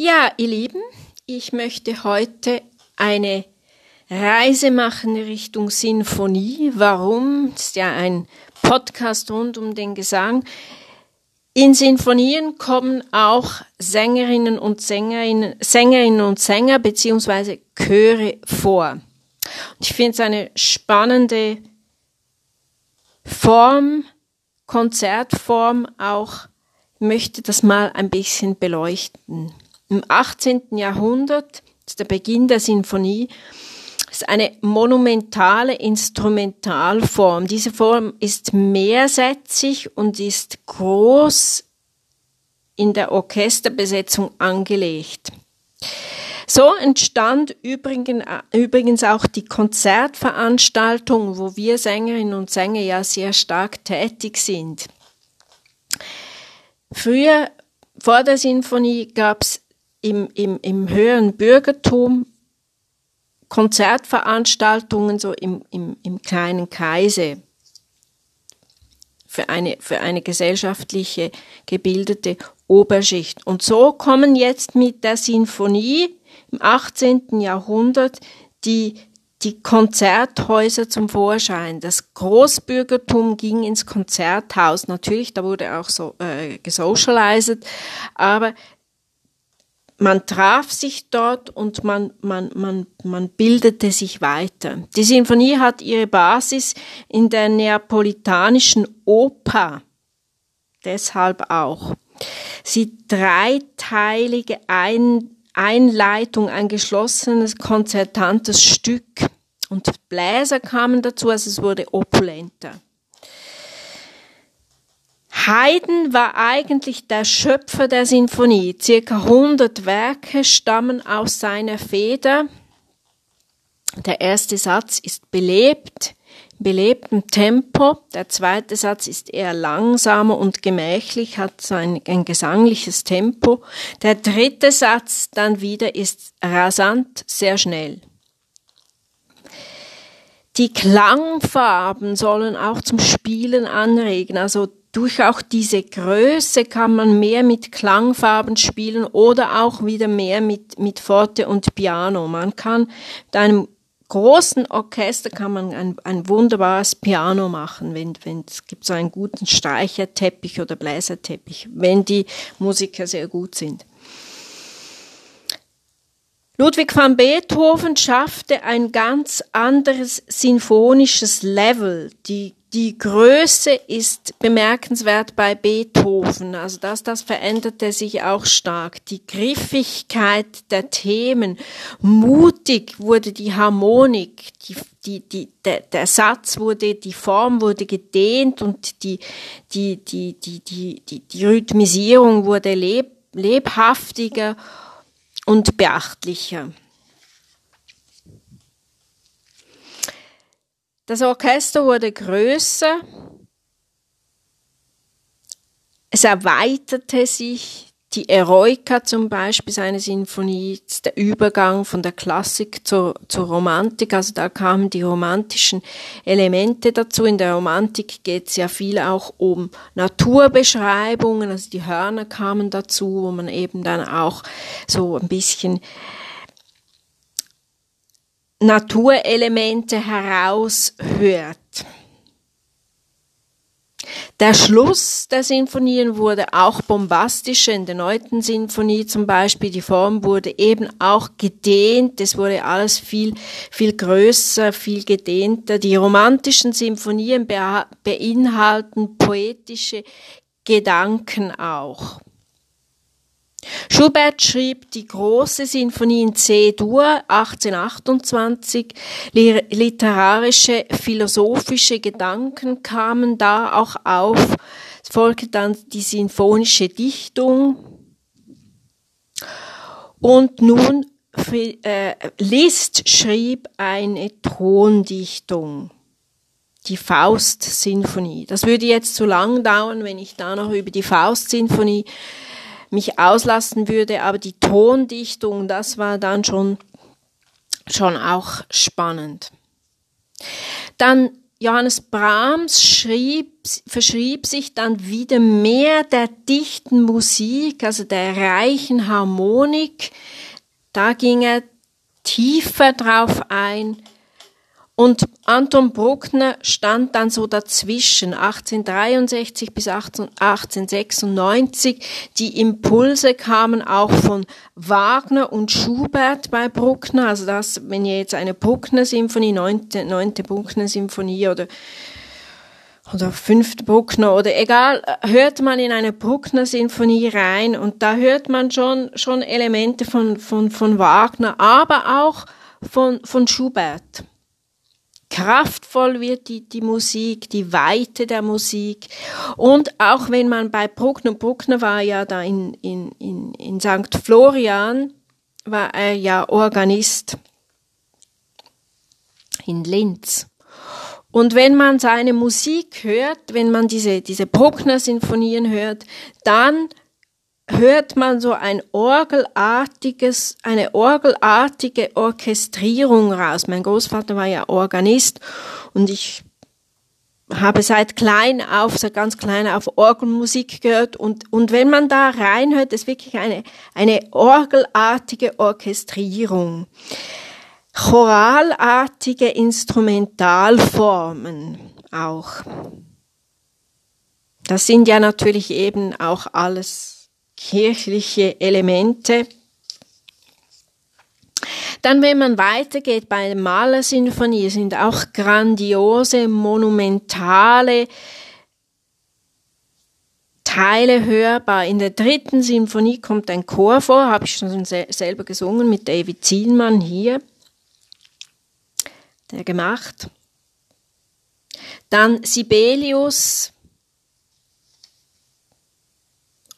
Ja, ihr Lieben, ich möchte heute eine Reise machen Richtung Sinfonie. Warum? Das ist ja ein Podcast rund um den Gesang. In Sinfonien kommen auch Sängerinnen und Sängerinnen, Sängerinnen und Sänger beziehungsweise Chöre vor. Und ich finde es eine spannende Form, Konzertform auch, ich möchte das mal ein bisschen beleuchten. Im 18. Jahrhundert, ist der Beginn der Sinfonie, ist eine monumentale Instrumentalform. Diese Form ist mehrsätzig und ist groß in der Orchesterbesetzung angelegt. So entstand übrigens auch die Konzertveranstaltung, wo wir Sängerinnen und Sänger ja sehr stark tätig sind. Früher, vor der Sinfonie, gab es im, im, im höheren Bürgertum Konzertveranstaltungen so im, im, im kleinen Kreise für eine, für eine gesellschaftliche gebildete Oberschicht. Und so kommen jetzt mit der Sinfonie im 18. Jahrhundert die, die Konzerthäuser zum Vorschein. Das Großbürgertum ging ins Konzerthaus. Natürlich, da wurde auch so äh, gesocialized, aber man traf sich dort und man, man, man, man bildete sich weiter. Die Sinfonie hat ihre Basis in der neapolitanischen Oper. Deshalb auch. Sie dreiteilige Ein Einleitung, ein geschlossenes, konzertantes Stück. Und Bläser kamen dazu, also es wurde opulenter. Haydn war eigentlich der Schöpfer der Sinfonie. Circa 100 Werke stammen aus seiner Feder. Der erste Satz ist belebt, belebtem Tempo. Der zweite Satz ist eher langsamer und gemächlich, hat so ein, ein gesangliches Tempo. Der dritte Satz dann wieder ist rasant, sehr schnell. Die Klangfarben sollen auch zum Spielen anregen. Also durch auch diese Größe kann man mehr mit Klangfarben spielen oder auch wieder mehr mit, mit Forte und Piano. Man kann mit einem großen Orchester kann man ein, ein wunderbares Piano machen, wenn, wenn es gibt so einen guten Streicherteppich oder Bläserteppich, wenn die Musiker sehr gut sind. Ludwig van Beethoven schaffte ein ganz anderes sinfonisches Level. Die die Größe ist bemerkenswert bei Beethoven, also das, das veränderte sich auch stark. Die Griffigkeit der Themen, mutig wurde die Harmonik, die, die, die, der, der Satz wurde, die Form wurde gedehnt und die, die, die, die, die, die, die Rhythmisierung wurde leb, lebhaftiger und beachtlicher. Das Orchester wurde größer, es erweiterte sich, die Eroica zum Beispiel, seine Sinfonie, der Übergang von der Klassik zur, zur Romantik, also da kamen die romantischen Elemente dazu. In der Romantik geht es ja viel auch um Naturbeschreibungen, also die Hörner kamen dazu, wo man eben dann auch so ein bisschen Naturelemente heraushört. Der Schluss der Sinfonien wurde auch bombastischer. In der neunten Sinfonie zum Beispiel, die Form wurde eben auch gedehnt. Es wurde alles viel, viel größer, viel gedehnter. Die romantischen Sinfonien beinhalten poetische Gedanken auch. Schubert schrieb die große Sinfonie in C-Dur 1828. Literarische, philosophische Gedanken kamen da auch auf. Es folgte dann die sinfonische Dichtung. Und nun äh, Liszt schrieb eine Tondichtung die Faust-Sinfonie. Das würde jetzt zu lang dauern, wenn ich da noch über die Faust-Sinfonie mich auslassen würde, aber die Tondichtung, das war dann schon, schon auch spannend. Dann Johannes Brahms schrieb verschrieb sich dann wieder mehr der dichten Musik, also der reichen Harmonik. Da ging er tiefer drauf ein, und Anton Bruckner stand dann so dazwischen, 1863 bis 1896. Die Impulse kamen auch von Wagner und Schubert bei Bruckner. Also das, wenn ihr jetzt eine Bruckner-Symphonie, neunte, neunte Bruckner-Symphonie oder oder fünfte Bruckner oder egal, hört man in eine Bruckner-Sinfonie rein und da hört man schon, schon Elemente von, von, von Wagner, aber auch von, von Schubert kraftvoll wird die, die Musik, die Weite der Musik. Und auch wenn man bei Bruckner, Bruckner war ja da in, in, in, in St. Florian, war er ja Organist in Linz. Und wenn man seine Musik hört, wenn man diese, diese Bruckner-Sinfonien hört, dann hört man so ein orgelartiges, eine orgelartige Orchestrierung raus. Mein Großvater war ja Organist und ich habe seit klein auf, seit ganz klein auf Orgelmusik gehört und, und wenn man da reinhört, ist wirklich eine, eine orgelartige Orchestrierung. Choralartige Instrumentalformen auch. Das sind ja natürlich eben auch alles kirchliche Elemente. Dann, wenn man weitergeht bei der Malersinfonie, sind auch grandiose, monumentale Teile hörbar. In der dritten Sinfonie kommt ein Chor vor, habe ich schon selber gesungen mit David Zielmann hier, der gemacht. Dann Sibelius,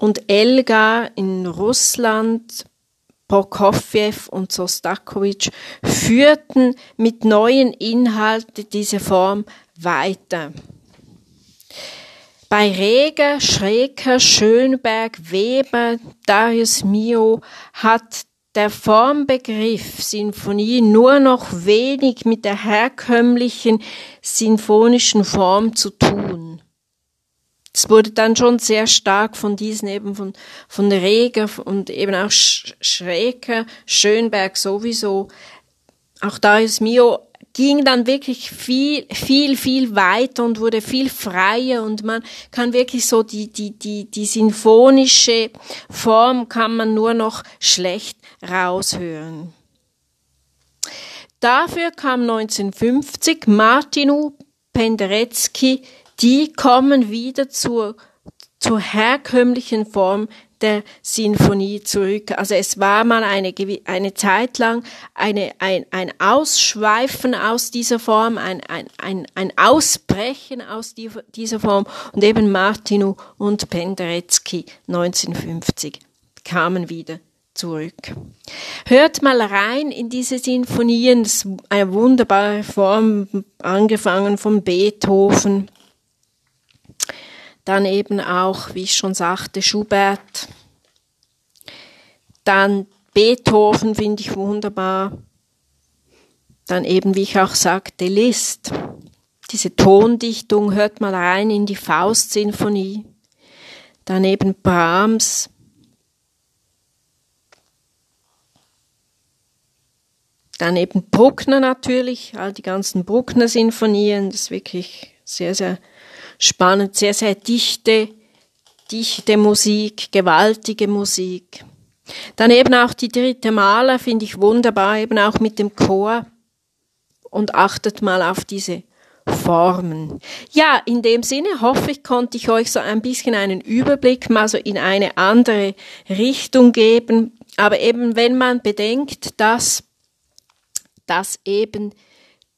und Elgar in Russland, Prokofjew und Sostakovich führten mit neuen Inhalten diese Form weiter. Bei Reger, Schreker, Schönberg, Weber, Darius Mio hat der Formbegriff Sinfonie nur noch wenig mit der herkömmlichen sinfonischen Form zu tun es wurde dann schon sehr stark von diesen eben von, von Reger und eben auch Schräker, Schönberg sowieso. Auch Darius Mio ging dann wirklich viel, viel, viel weiter und wurde viel freier und man kann wirklich so die, die, die, die sinfonische Form kann man nur noch schlecht raushören. Dafür kam 1950 Martinu Penderecki die kommen wieder zur, zur herkömmlichen Form der Sinfonie zurück. Also es war mal eine, eine Zeit lang eine, ein, ein Ausschweifen aus dieser Form, ein, ein, ein, Ausbrechen aus dieser Form und eben Martinu und Penderecki 1950 kamen wieder zurück. Hört mal rein in diese Sinfonien, eine wunderbare Form, angefangen von Beethoven, dann eben auch, wie ich schon sagte, Schubert. Dann Beethoven finde ich wunderbar. Dann eben, wie ich auch sagte, Liszt. Diese Tondichtung hört mal rein in die Faustsinfonie. Dann eben Brahms. Dann eben Bruckner natürlich, all die ganzen Bruckner-Sinfonien, das ist wirklich sehr, sehr spannend, sehr, sehr dichte, dichte Musik, gewaltige Musik. Dann eben auch die dritte Maler finde ich wunderbar, eben auch mit dem Chor. Und achtet mal auf diese Formen. Ja, in dem Sinne hoffe ich, konnte ich euch so ein bisschen einen Überblick mal so in eine andere Richtung geben. Aber eben, wenn man bedenkt, dass, dass eben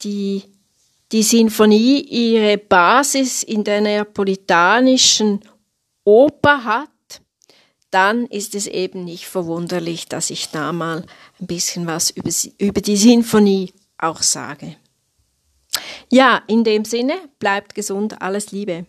die die Sinfonie ihre Basis in der neapolitanischen Oper hat, dann ist es eben nicht verwunderlich, dass ich da mal ein bisschen was über, über die Sinfonie auch sage. Ja, in dem Sinne, bleibt gesund, alles Liebe.